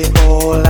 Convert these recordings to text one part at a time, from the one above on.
it all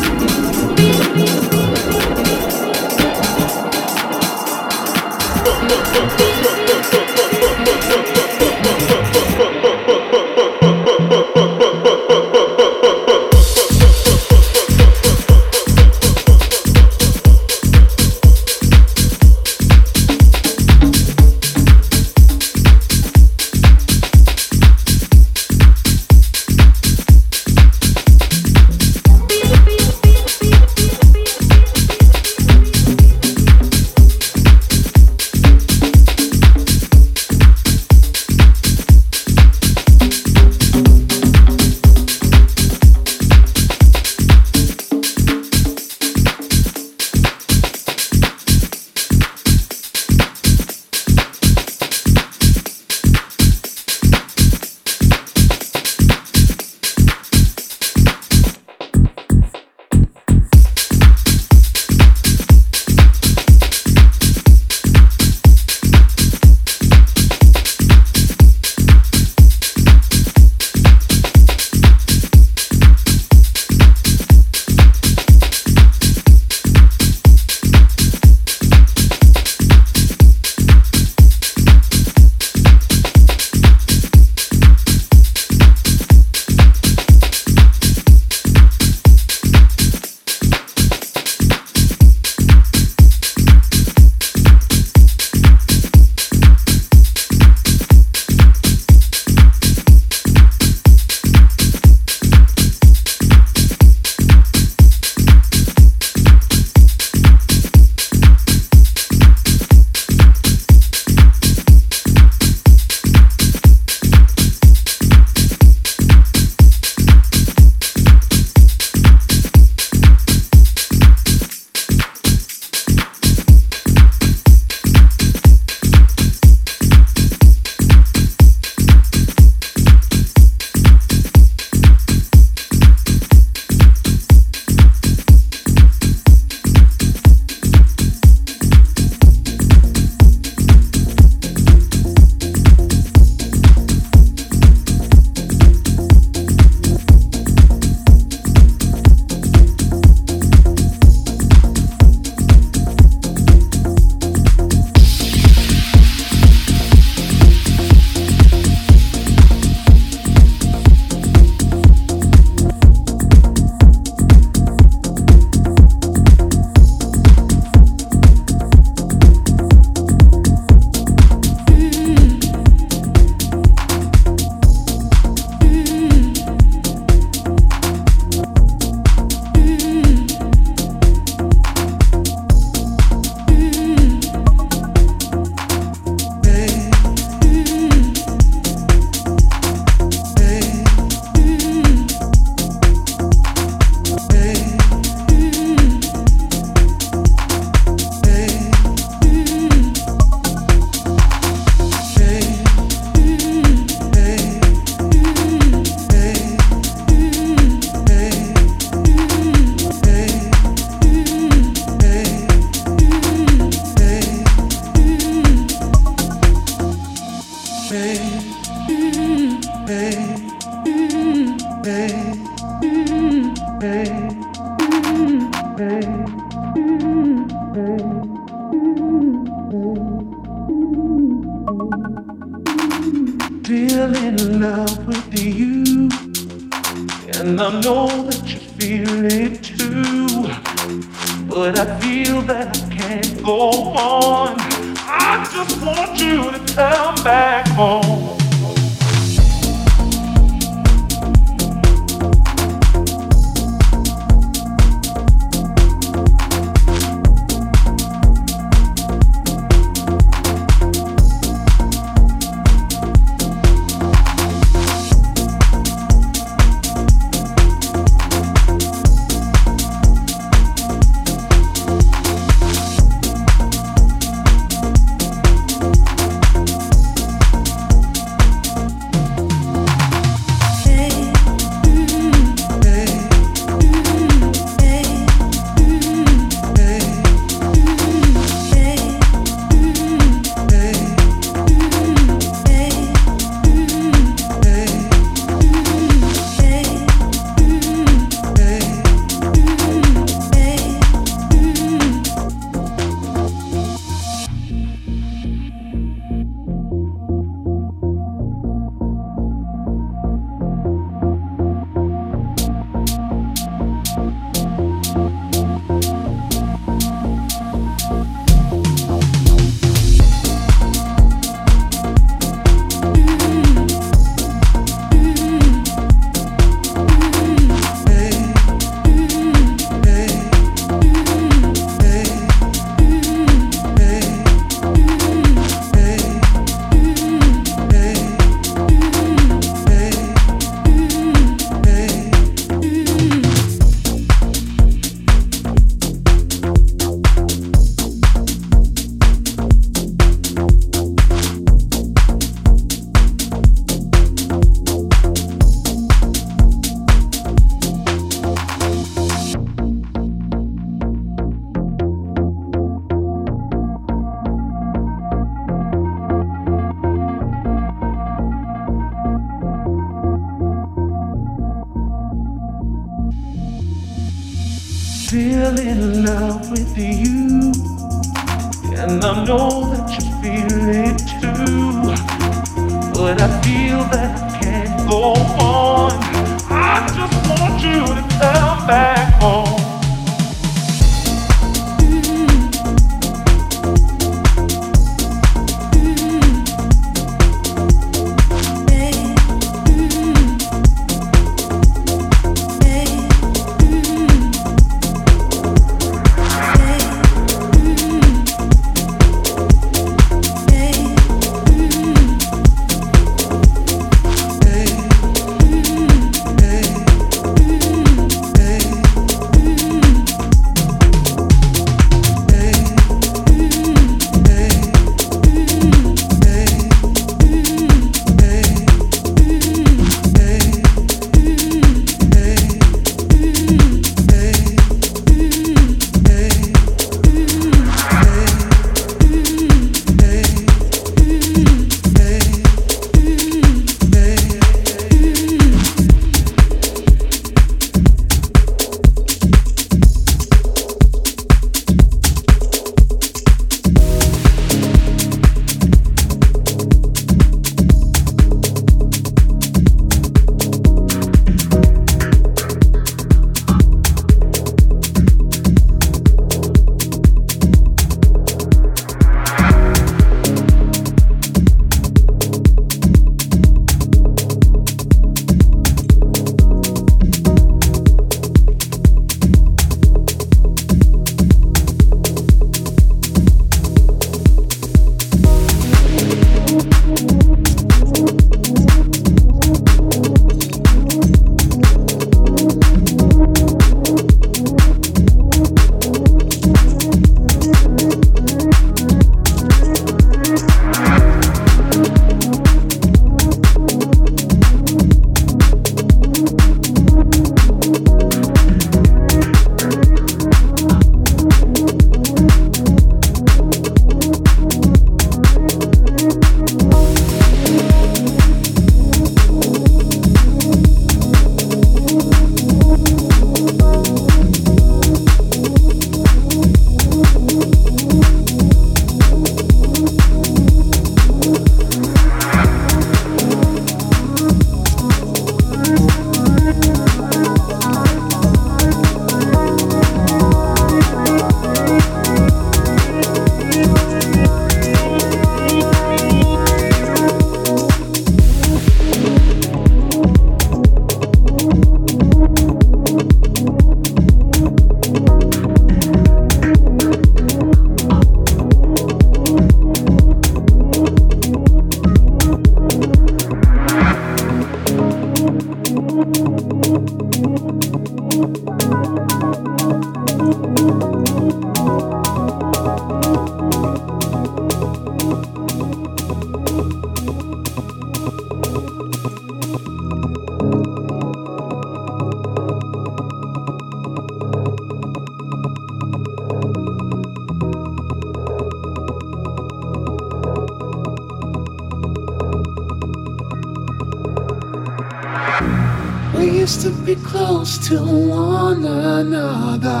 used to be close to one another.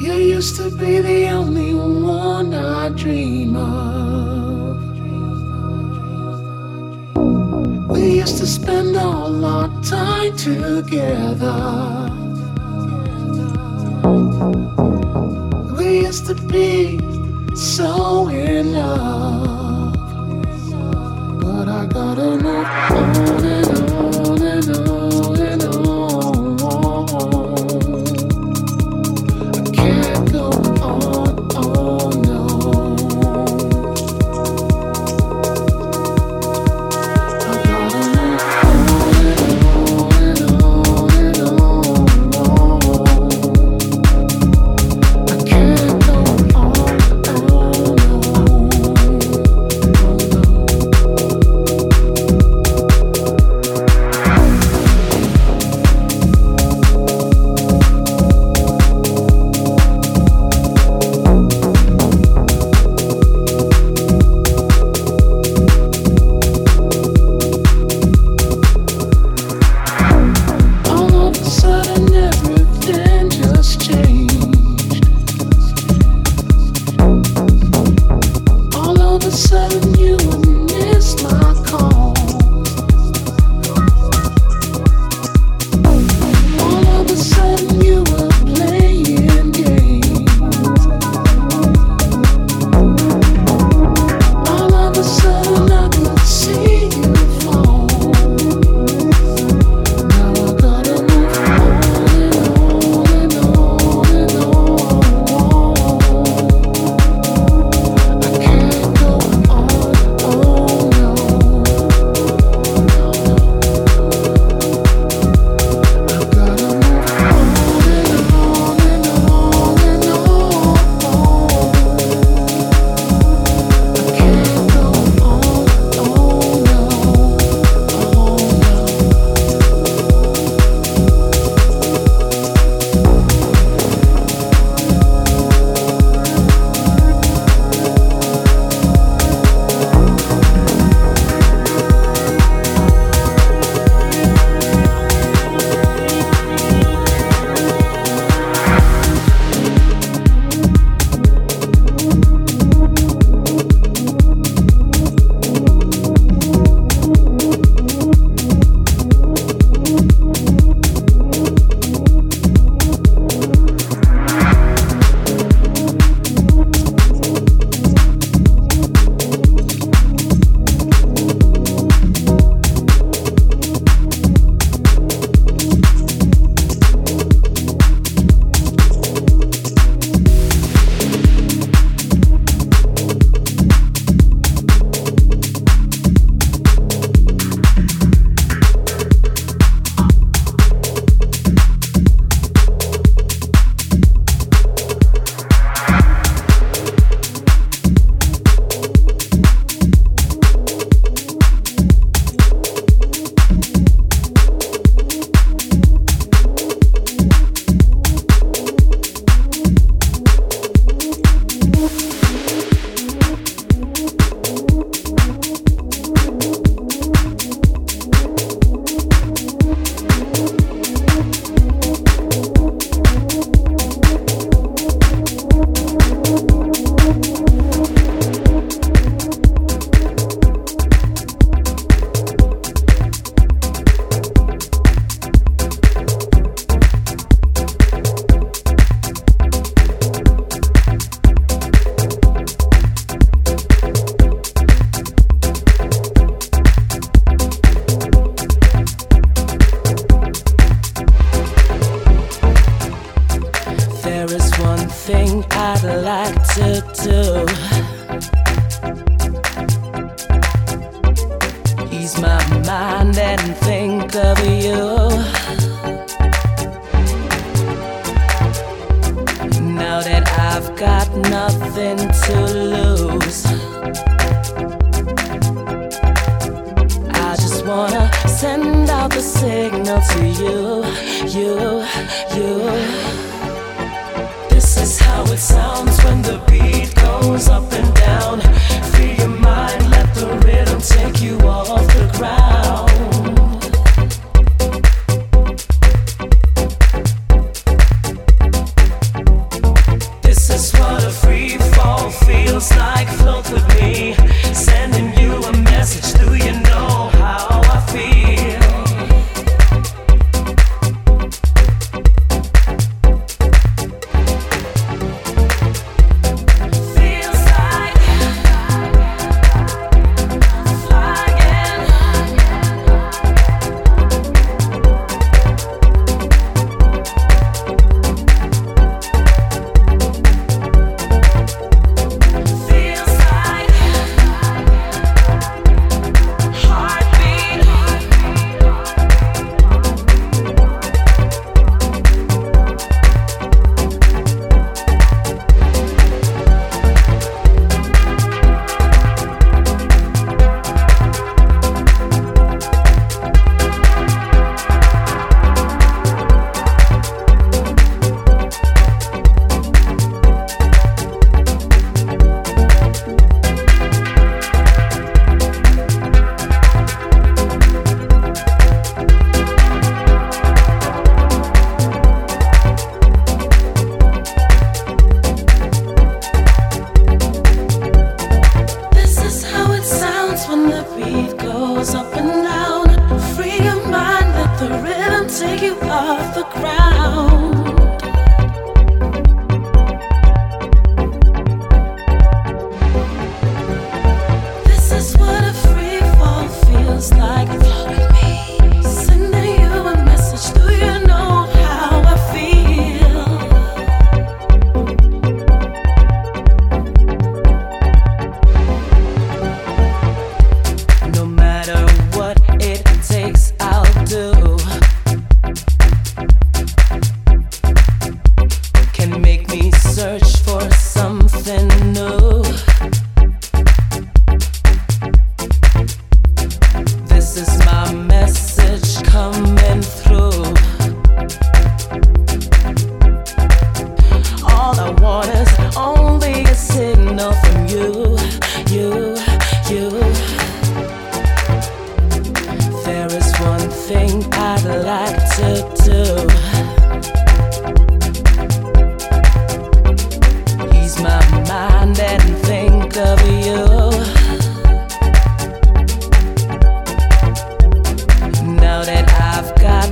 You used to be the only one I dream of. We used to spend all our time together. We used to be so in love not enough.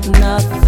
nothing.